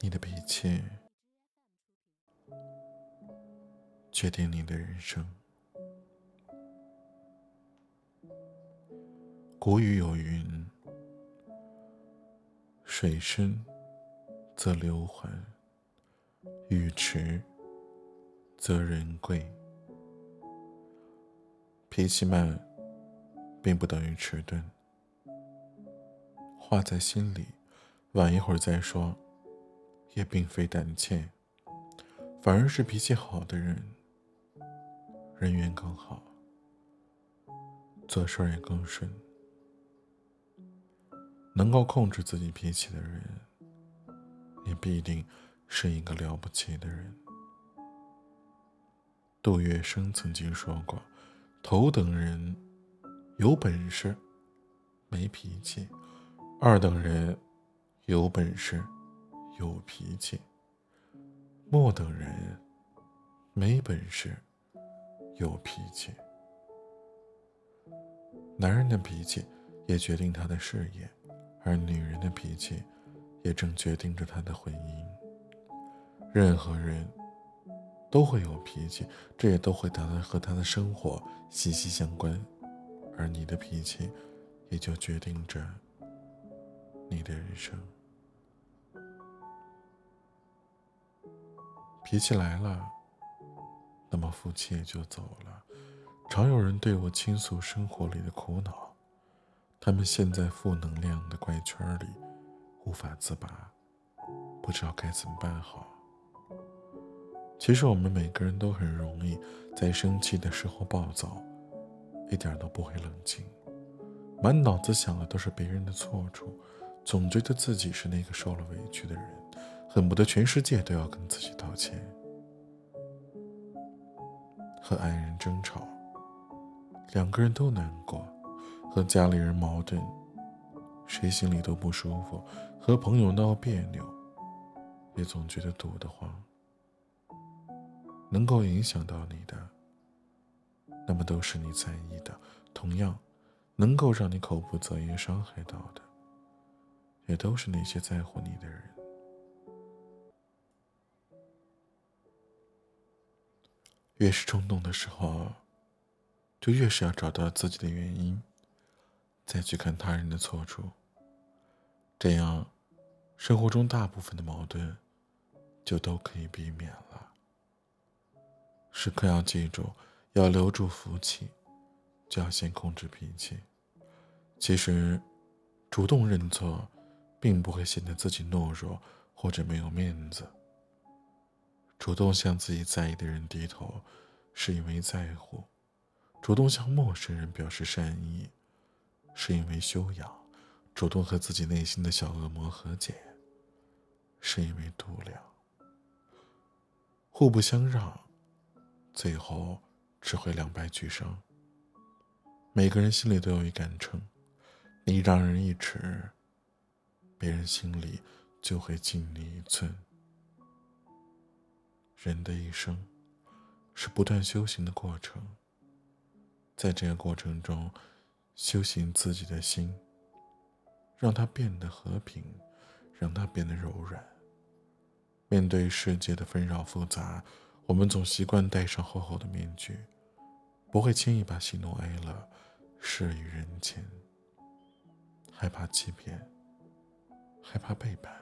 你的脾气决定你的人生。古语有云：“水深则流缓，雨迟则人贵。”脾气慢，并不等于迟钝。话在心里，晚一会儿再说，也并非胆怯，反而是脾气好的人，人缘更好，做事也更顺。能够控制自己脾气的人，也必定是一个了不起的人。杜月笙曾经说过：“头等人有本事，没脾气；二等人有本事，有脾气；末等人没本事，有脾气。”男人的脾气也决定他的事业。而女人的脾气，也正决定着她的婚姻。任何人都会有脾气，这也都会和他和他的生活息息相关。而你的脾气，也就决定着你的人生。脾气来了，那么福气也就走了。常有人对我倾诉生活里的苦恼。他们陷在负能量的怪圈里，无法自拔，不知道该怎么办好。其实我们每个人都很容易在生气的时候暴躁，一点都不会冷静，满脑子想的都是别人的错处，总觉得自己是那个受了委屈的人，恨不得全世界都要跟自己道歉。和爱人争吵，两个人都难过。和家里人矛盾，谁心里都不舒服；和朋友闹别扭，也总觉得堵得慌。能够影响到你的，那么都是你在意的；同样，能够让你口不择言、伤害到的，也都是那些在乎你的人。越是冲动的时候，就越是要找到自己的原因。再去看他人的错处，这样，生活中大部分的矛盾就都可以避免了。时刻要记住，要留住福气，就要先控制脾气。其实，主动认错，并不会显得自己懦弱或者没有面子。主动向自己在意的人低头，是因为在乎；主动向陌生人表示善意。是因为修养，主动和自己内心的小恶魔和解；是因为度量，互不相让，最后只会两败俱伤。每个人心里都有一杆秤，你让人一尺，别人心里就会敬你一寸。人的一生是不断修行的过程，在这个过程中。修行自己的心，让它变得和平，让它变得柔软。面对世界的纷扰复杂，我们总习惯戴上厚厚的面具，不会轻易把喜怒哀乐施于人前。害怕欺骗，害怕背叛，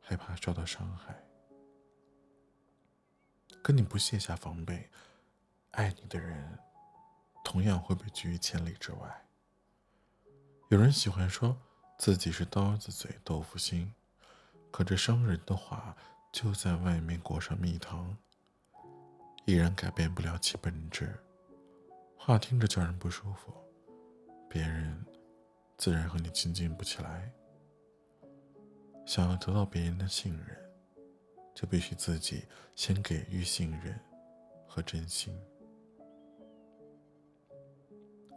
害怕受到伤害。可你不卸下防备，爱你的人。同样会被拒于千里之外。有人喜欢说自己是刀子嘴豆腐心，可这伤人的话就在外面裹上蜜糖，依然改变不了其本质。话听着叫人不舒服，别人自然和你亲近不起来。想要得到别人的信任，就必须自己先给予信任和真心。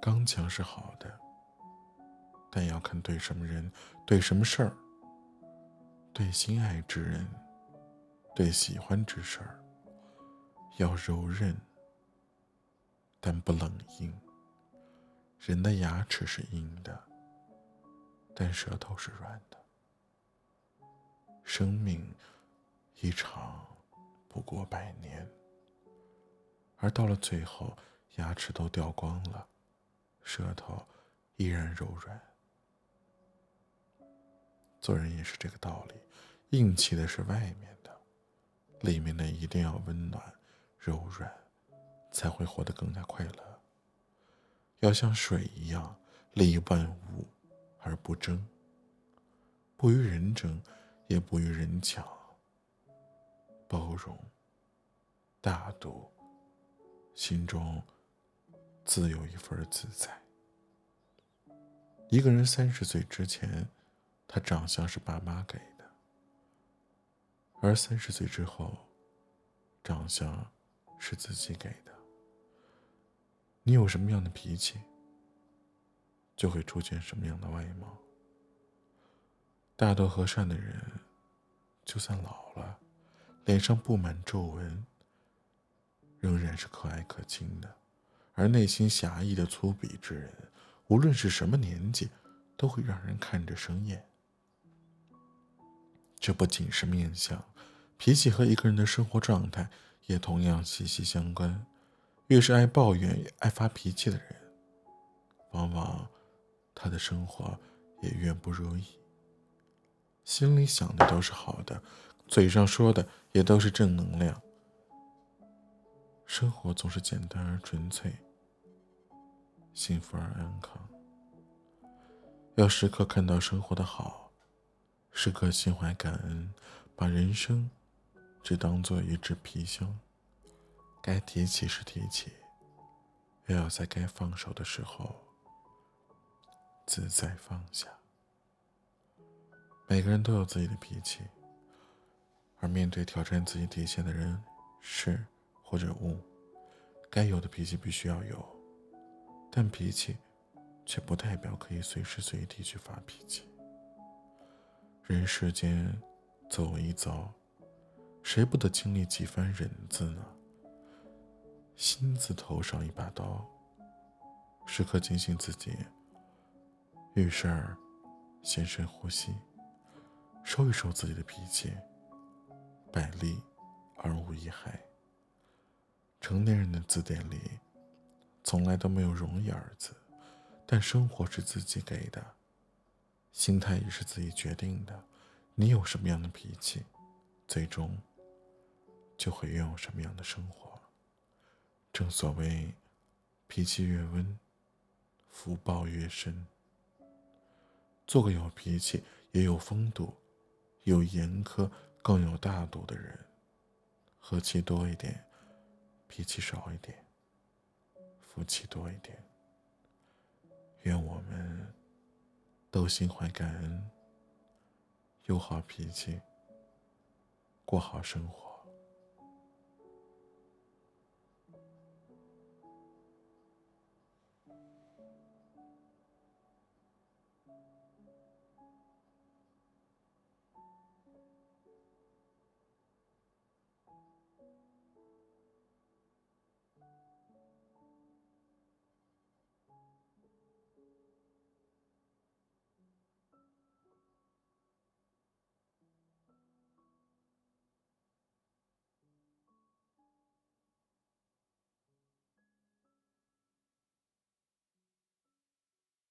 刚强是好的，但要看对什么人、对什么事儿。对心爱之人、对喜欢之事儿，要柔韧，但不冷硬。人的牙齿是硬的，但舌头是软的。生命一场不过百年，而到了最后，牙齿都掉光了，舌头依然柔软。做人也是这个道理，硬气的是外面的，里面的一定要温暖、柔软，才会活得更加快乐。要像水一样，利万物而不争，不与人争，也不与人抢，包容、大度，心中自有一份自在。一个人三十岁之前，他长相是爸妈给的；而三十岁之后，长相是自己给的。你有什么样的脾气，就会出现什么样的外貌。大多和善的人，就算老了，脸上布满皱纹，仍然是可爱可亲的；而内心狭义的粗鄙之人，无论是什么年纪，都会让人看着生厌。这不仅是面相，脾气和一个人的生活状态也同样息息相关。越是爱抱怨、爱发脾气的人，往往他的生活也越不如意。心里想的都是好的，嘴上说的也都是正能量。生活总是简单而纯粹，幸福而安康。要时刻看到生活的好，时刻心怀感恩，把人生只当做一只皮箱。该提起时提起，又要在该放手的时候自在放下。每个人都有自己的脾气，而面对挑战自己底线的人、事或者物，该有的脾气必须要有，但脾气却不代表可以随时随地去发脾气。人世间走一遭，谁不得经历几番忍字呢？心字头上一把刀，时刻警醒自己。遇事儿，先深呼吸，收一收自己的脾气，百利而无一害。成年人的字典里，从来都没有容易二字，但生活是自己给的，心态也是自己决定的。你有什么样的脾气，最终就会拥有什么样的生活。正所谓，脾气越温，福报越深。做个有脾气、也有风度、有严苛、更有大度的人，和气多一点，脾气少一点，福气多一点。愿我们都心怀感恩，有好脾气，过好生活。